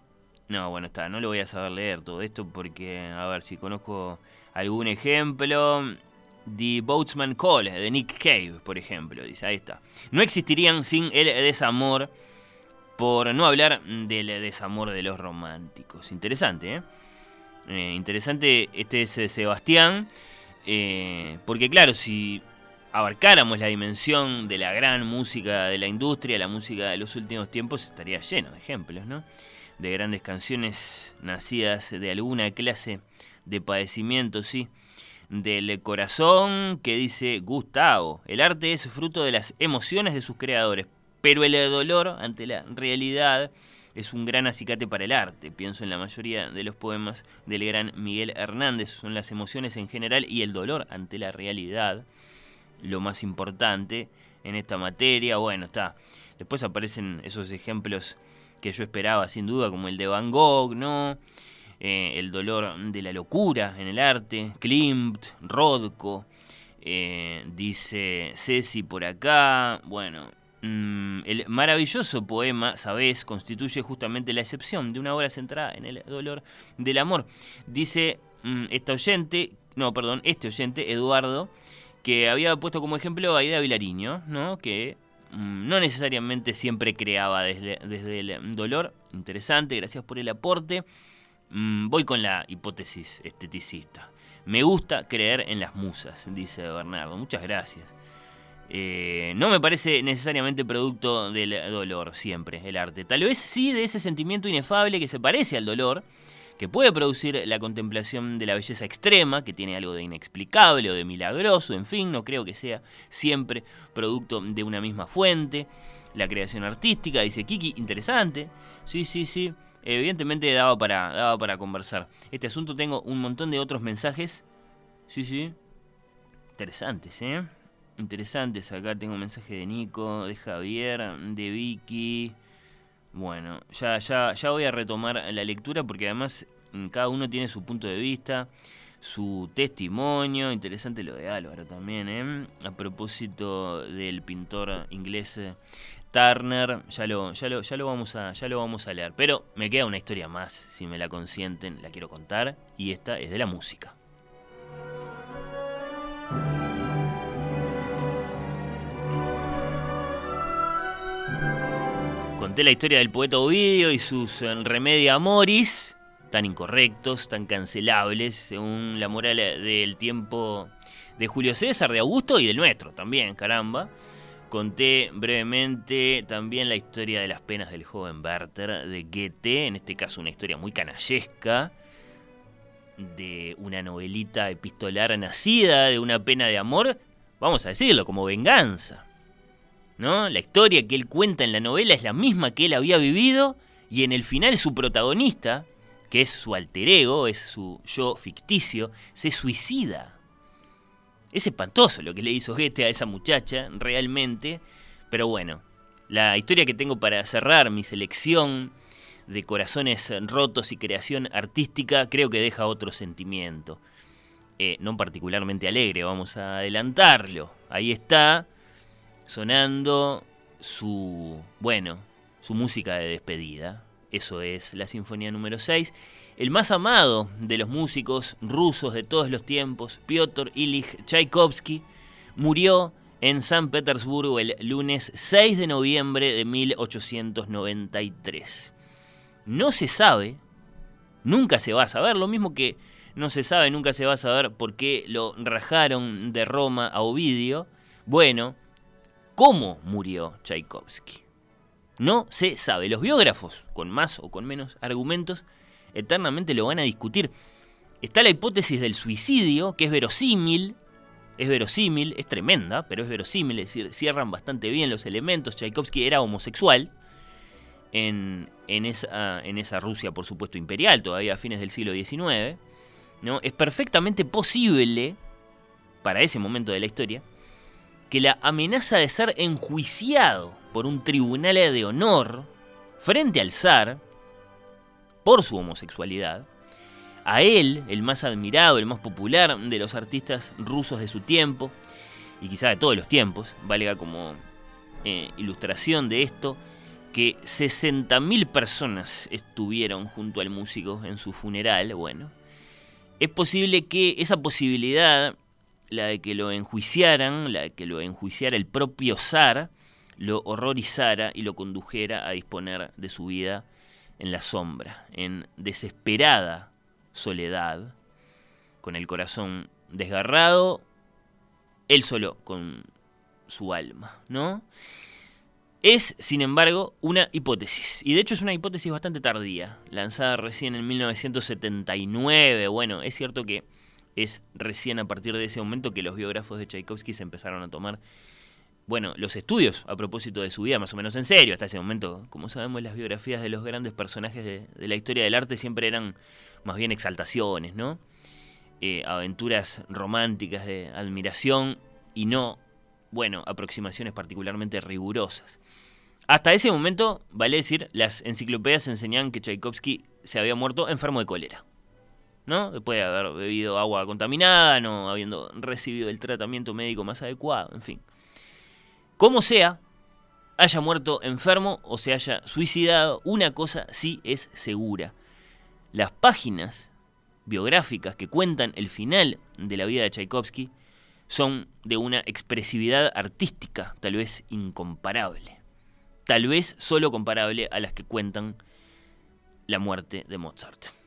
No, bueno, está, no lo voy a saber leer todo esto porque, a ver si conozco algún ejemplo. The Boatsman Call de Nick Cave, por ejemplo, dice, ahí está. No existirían sin el desamor, por no hablar del desamor de los románticos. Interesante, ¿eh? eh interesante, este es Sebastián. Eh, porque claro, si abarcáramos la dimensión de la gran música de la industria, la música de los últimos tiempos, estaría lleno de ejemplos, ¿no? De grandes canciones nacidas de alguna clase de padecimiento, sí. Del corazón que dice Gustavo. El arte es fruto de las emociones de sus creadores, pero el dolor ante la realidad es un gran acicate para el arte. Pienso en la mayoría de los poemas del gran Miguel Hernández. Son las emociones en general y el dolor ante la realidad lo más importante en esta materia. Bueno, está. Después aparecen esos ejemplos que yo esperaba sin duda, como el de Van Gogh, ¿no? Eh, el dolor de la locura en el arte, Klimt, Rodko, eh, dice Ceci por acá, bueno, el maravilloso poema, sabes, constituye justamente la excepción de una obra centrada en el dolor del amor. Dice mm, esta oyente, no, perdón, este oyente, Eduardo, que había puesto como ejemplo a Ida Vilariño, ¿no? que mm, no necesariamente siempre creaba desde, desde, el dolor. Interesante, gracias por el aporte. voy con la hipótesis esteticista. Me gusta creer en las musas, dice Bernardo. Muchas gracias. Eh, no me parece necesariamente producto del dolor siempre, el arte. Tal vez sí de ese sentimiento inefable que se parece al dolor, que puede producir la contemplación de la belleza extrema, que tiene algo de inexplicable o de milagroso, en fin, no creo que sea siempre producto de una misma fuente. La creación artística, dice Kiki, interesante. Sí, sí, sí. Evidentemente daba para, daba para conversar. Este asunto tengo un montón de otros mensajes. Sí, sí. Interesantes, ¿eh? Interesantes. Acá tengo un mensaje de Nico, de Javier, de Vicky. Bueno, ya, ya, ya voy a retomar la lectura porque además mm, cada uno tiene su punto de vista, su testimonio. Interesante lo de Álvaro también, ¿eh? A propósito del pintor inglés eh, Turner, ya lo, ya lo, ya lo vamos a, ya lo vamos a leer. Pero me queda una historia más, si me la consienten, la quiero contar. Y esta es de la música. Conté la historia del poeta Ovidio y sus eh, remedia amoris. tan incorrectos, tan cancelables, según la moral del tiempo de Julio César, de Augusto y del nuestro también, caramba. Conté brevemente también la historia de las penas del joven Werther de Goethe, en este caso una historia muy canallesca, de una novelita epistolar nacida de una pena de amor, vamos a decirlo, como venganza. ¿No? La historia que él cuenta en la novela es la misma que él había vivido y en el final su protagonista, que es su alter ego, es su yo ficticio, se suicida. Es espantoso lo que le hizo Goethe a esa muchacha, realmente. Pero bueno, la historia que tengo para cerrar mi selección de corazones rotos y creación artística creo que deja otro sentimiento. Eh, no particularmente alegre, vamos a adelantarlo. Ahí está, sonando su, bueno, su música de despedida. Eso es la Sinfonía número 6 el más amado de los músicos rusos de todos los tiempos, Piotr Ilich Tchaikovsky, murió en San Petersburgo el lunes 6 de noviembre de 1893. No se sabe, nunca se va a saber, lo mismo que no se sabe, nunca se va a saber por qué lo rajaron de Roma a Ovidio. Bueno, ¿cómo murió Tchaikovsky? No se sabe. Los biógrafos, con más o con menos argumentos, eternamente lo van a discutir. Está la hipótesis del suicidio, que es verosímil, es verosímil, es tremenda, pero es verosímil, es cierran bastante bien los elementos. Tchaikovsky era homosexual en, esa, en esa Rusia, por supuesto, imperial, todavía a fines del siglo XIX. ¿no? Es perfectamente posible, para ese momento de la historia, que la amenaza de ser enjuiciado por un tribunal de honor frente al zar por su homosexualidad, a él, el más admirado, el más popular de los artistas rusos de su tiempo, y quizá de todos los tiempos, valga como eh, ilustración de esto, que 60.000 personas estuvieron junto al músico en su funeral, bueno, es posible que esa posibilidad, la de que lo enjuiciaran, la de que lo enjuiciara el propio zar, lo horrorizara y lo condujera a disponer de su vida en la sombra, en desesperada soledad, con el corazón desgarrado, él solo con su alma, ¿no? Es, sin embargo, una hipótesis, y de hecho es una hipótesis bastante tardía, lanzada recién en 1979. Bueno, es cierto que es recién a partir de ese momento que los biógrafos de Tchaikovsky se empezaron a tomar bueno, los estudios a propósito de su vida, más o menos en serio, hasta ese momento, como sabemos, las biografías de los grandes personajes de, la historia del arte siempre eran más bien exaltaciones, ¿no? Eh, aventuras románticas de admiración y no, bueno, aproximaciones particularmente rigurosas. Hasta ese momento, vale decir, las enciclopedias enseñaban que Tchaikovsky se había muerto enfermo de cólera. ¿No? Después de haber bebido agua contaminada, no habiendo recibido el tratamiento médico más adecuado, en fin. Como sea, haya muerto enfermo o se haya suicidado, una cosa sí es segura. Las páginas biográficas que cuentan el final de la vida de Tchaikovsky son de una expresividad artística tal vez incomparable. Tal vez solo comparable a las que cuentan la muerte de Mozart.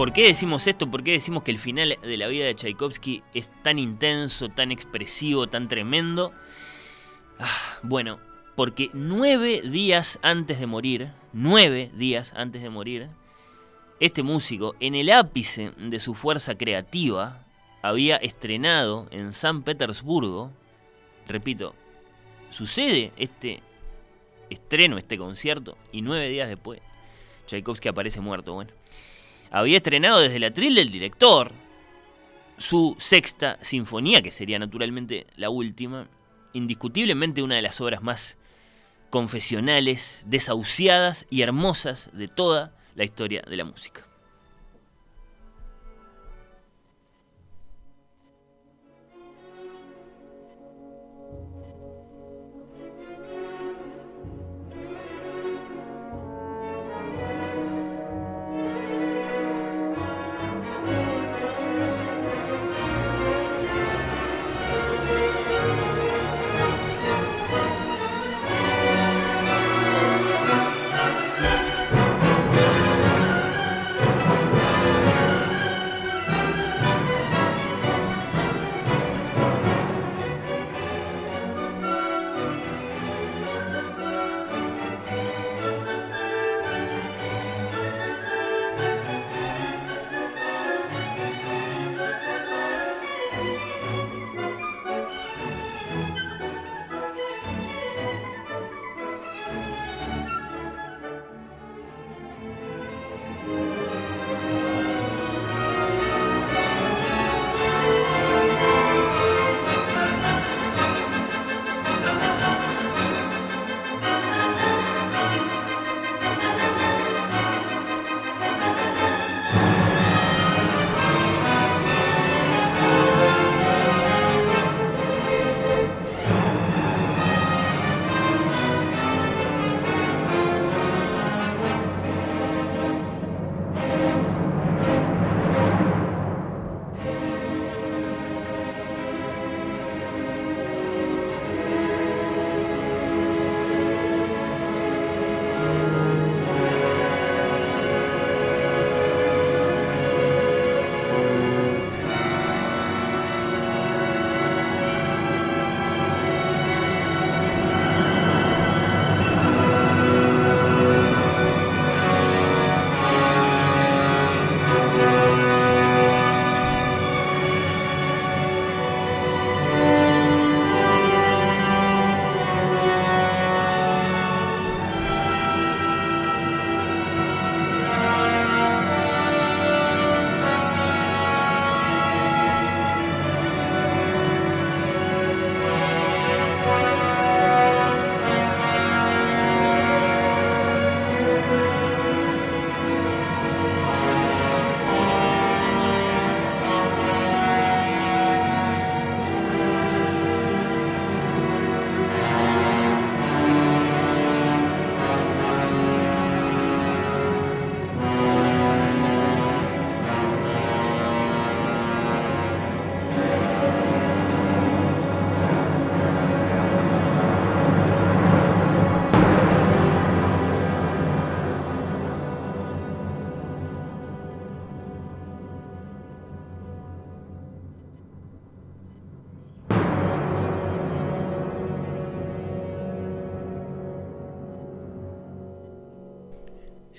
¿Por qué decimos esto? ¿Por qué decimos que el final de la vida de Tchaikovsky es tan intenso, tan expresivo, tan tremendo? Ah, bueno, porque nueve días antes de morir, nueve días antes de morir, este músico, en el ápice de su fuerza creativa, había estrenado en San Petersburgo, repito, sucede este estreno, este concierto, y nueve días después, Tchaikovsky aparece muerto, bueno había estrenado desde la tril del director su sexta sinfonía, que sería naturalmente la última, indiscutiblemente una de las obras más confesionales, desahuciadas y hermosas de toda la historia de la música.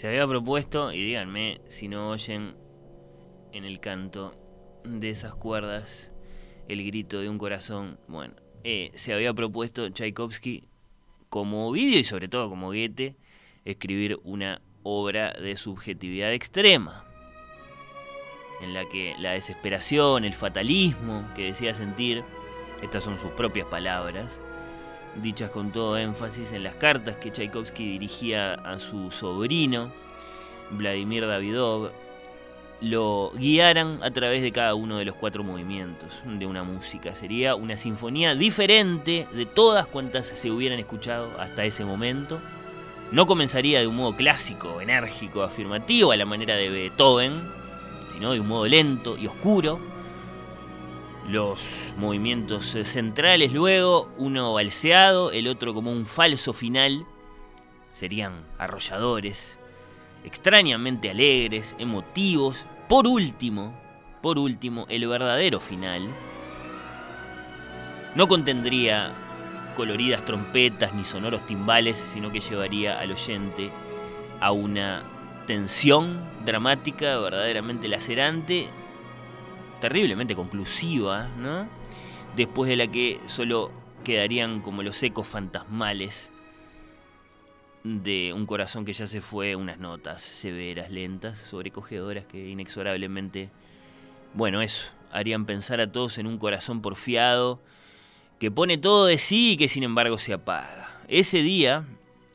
Se había propuesto, y díganme si no oyen en el canto de esas cuerdas el grito de un corazón. Bueno, eh, se había propuesto Tchaikovsky como Ovidio y sobre todo como Goethe escribir una obra de subjetividad extrema, en la que la desesperación, el fatalismo que decía sentir, estas son sus propias palabras, dichas con todo énfasis en las cartas que Tchaikovsky dirigía a su sobrino, Vladimir Davidov, lo guiaran a través de cada uno de los cuatro movimientos de una música. Sería una sinfonía diferente de todas cuantas se hubieran escuchado hasta ese momento. No comenzaría de un modo clásico, enérgico, afirmativo, a la manera de Beethoven, sino de un modo lento y oscuro. Los movimientos centrales luego, uno balseado, el otro como un falso final, serían arrolladores, extrañamente alegres, emotivos. Por último, por último, el verdadero final no contendría coloridas trompetas ni sonoros timbales, sino que llevaría al oyente a una tensión dramática verdaderamente lacerante, terriblemente conclusiva, ¿no? Después de la que solo quedarían como los ecos fantasmales de un corazón que ya se fue, unas notas severas, lentas, sobrecogedoras que inexorablemente, bueno, eso, harían pensar a todos en un corazón porfiado que pone todo de sí y que sin embargo se apaga. Ese día,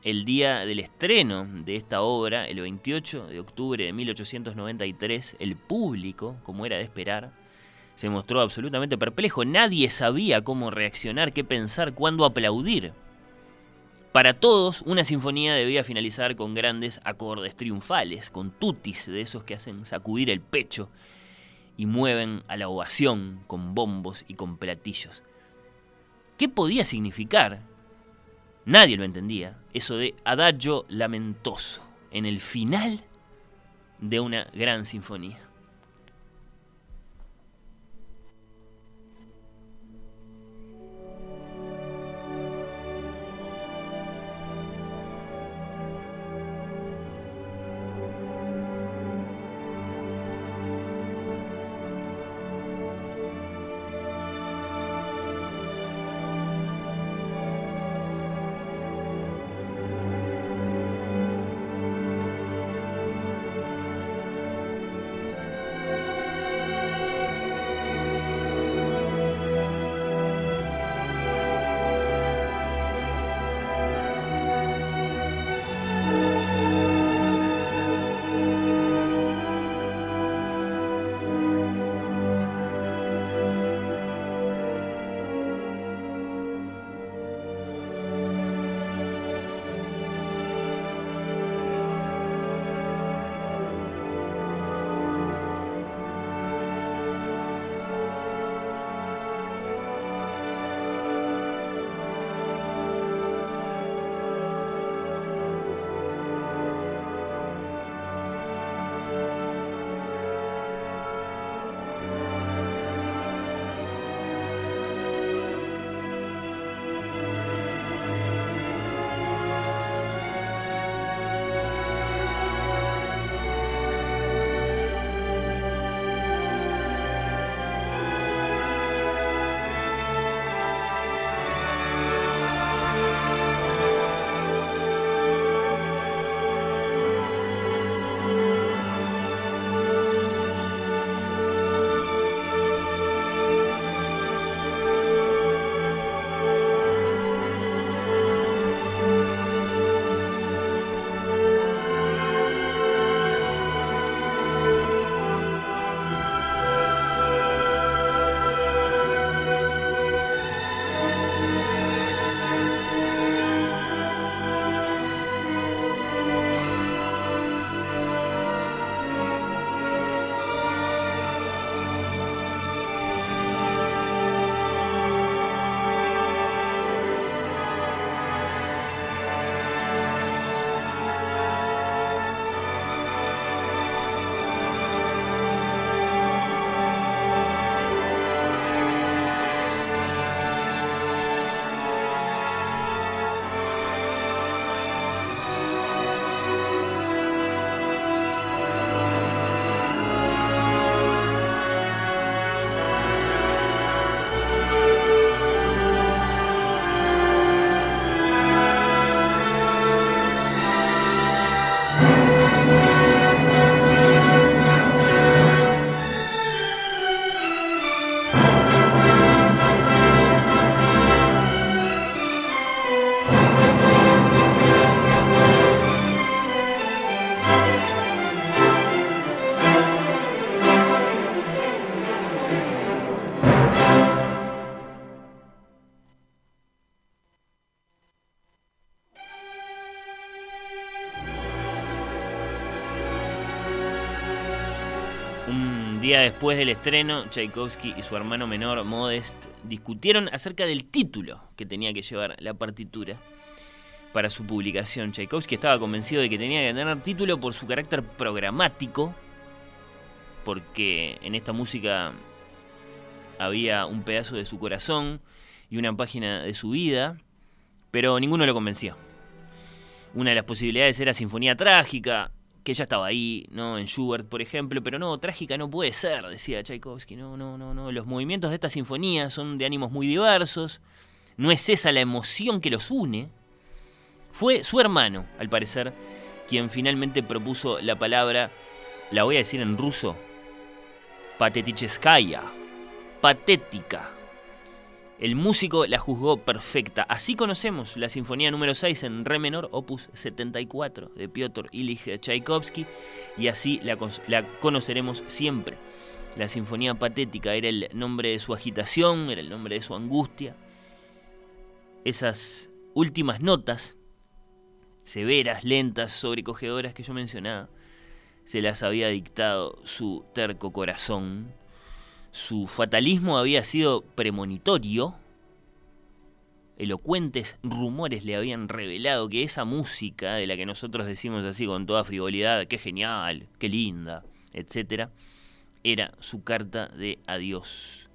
el día del estreno de esta obra, el 28 de octubre de 1893, el público, como era de esperar, se mostró absolutamente perplejo. Nadie sabía cómo reaccionar, qué pensar, cuándo aplaudir. Para todos, una sinfonía debía finalizar con grandes acordes triunfales, con tutis de esos que hacen sacudir el pecho y mueven a la ovación con bombos y con platillos. ¿Qué podía significar? Nadie lo entendía, eso de adagio lamentoso en el final de una gran sinfonía. Día después del estreno, Tchaikovsky y su hermano menor, Modest, discutieron acerca del título que tenía que llevar la partitura para su publicación. Tchaikovsky estaba convencido de que tenía que tener título por su carácter programático, porque en esta música había un pedazo de su corazón y una página de su vida, pero ninguno lo convenció. Una de las posibilidades era Sinfonía Trágica, que ya estaba ahí, ¿no? En Schubert, por ejemplo, pero no, trágica no puede ser, decía Tchaikovsky. No, no, no, no. Los movimientos de esta sinfonía son de ánimos muy diversos. No es esa la emoción que los une. Fue su hermano, al parecer, quien finalmente propuso la palabra, la voy a decir en ruso, pateticheskaya, patética. El músico la juzgó perfecta. Así conocemos la Sinfonía número 6 en Re menor, opus 74 de Piotr Ilich Tchaikovsky, y así la, la, conoceremos siempre. La Sinfonía Patética era el nombre de su agitación, era el nombre de su angustia. Esas últimas notas severas, lentas, sobrecogedoras que yo mencionaba, se las había dictado su terco corazón. Su fatalismo había sido premonitorio. Elocuentes rumores le habían revelado que esa música, de la que nosotros decimos así con toda frivolidad, qué genial, qué linda, etc., era su carta de adiós.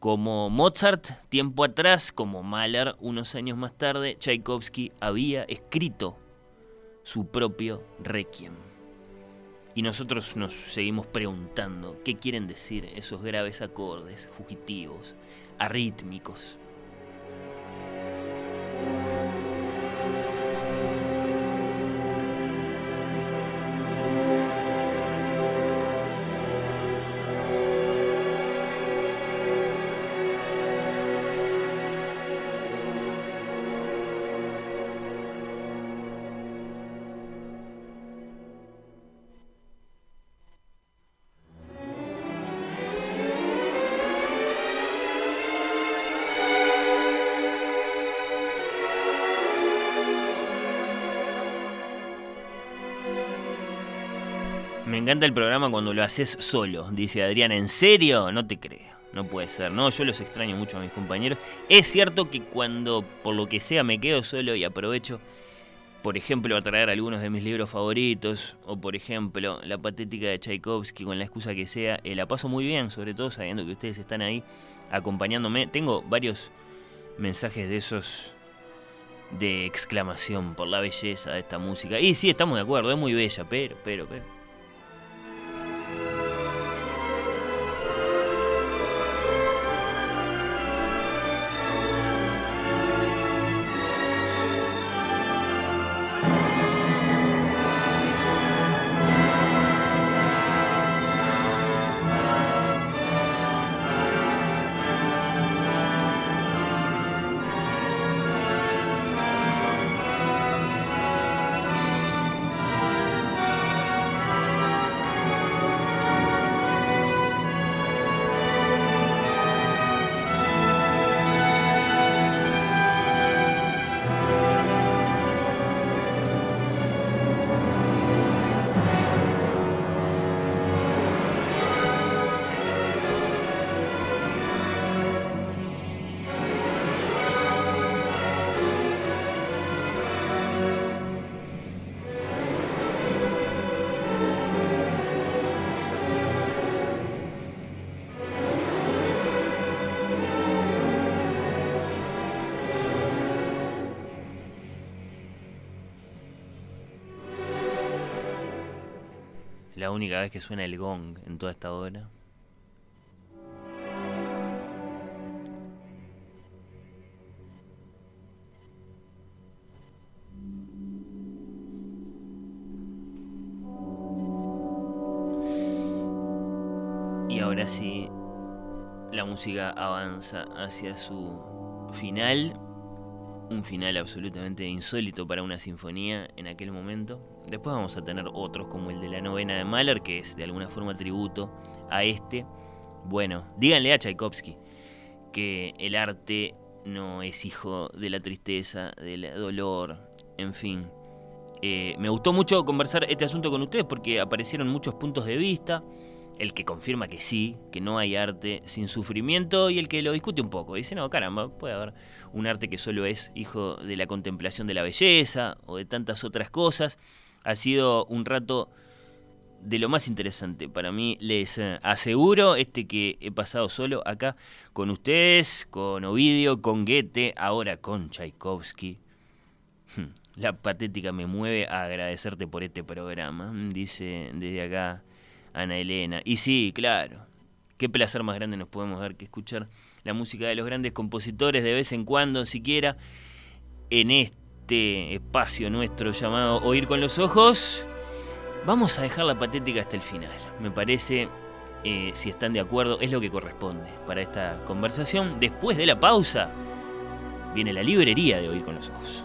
Como Mozart, tiempo atrás, como Mahler, unos años más tarde, Tchaikovsky había escrito su propio requiem. Y nosotros nos seguimos preguntando qué quieren decir esos graves acordes fugitivos, arrítmicos. Encanta el programa cuando lo haces solo, dice Adrián. ¿En serio? No te creo. No puede ser, ¿no? Yo los extraño mucho a mis compañeros. Es cierto que cuando, por lo que sea, me quedo solo y aprovecho, por ejemplo, a traer algunos de mis libros favoritos, o por ejemplo, La Patética de Tchaikovsky, con la excusa que sea, eh, la paso muy bien, sobre todo sabiendo que ustedes están ahí acompañándome. Tengo varios mensajes de esos de exclamación por la belleza de esta música. Y sí, estamos de acuerdo, es muy bella, pero, pero, pero. La única vez que suena el gong en toda esta obra. Y ahora sí, la música avanza hacia su final un final absolutamente insólito para una sinfonía en aquel momento. Después vamos a tener otros como el de la novena de Mahler, que es de alguna forma tributo a este. Bueno, díganle a Tchaikovsky que el arte no es hijo de la tristeza, del dolor, en fin. Eh, me gustó mucho conversar este asunto con ustedes porque aparecieron muchos puntos de vista. El que confirma que sí, que no hay arte sin sufrimiento y el que lo discute un poco. Dice, no, caramba, puede haber un arte que solo es hijo de la contemplación de la belleza o de tantas otras cosas. Ha sido un rato de lo más interesante para mí. Les aseguro, este que he pasado solo acá con ustedes, con Ovidio, con Goethe, ahora con Tchaikovsky. Hmm, la patética me mueve a agradecerte por este programa, dice desde acá Ana Elena. Y sí, claro, qué placer más grande nos podemos dar que escuchar la música de los grandes compositores de vez en cuando, siquiera, en este espacio nuestro llamado Oír con los Ojos. Vamos a dejar la patética hasta el final. Me parece, eh, si están de acuerdo, es lo que corresponde para esta conversación. Después de la pausa, viene la librería de Oír con los Ojos.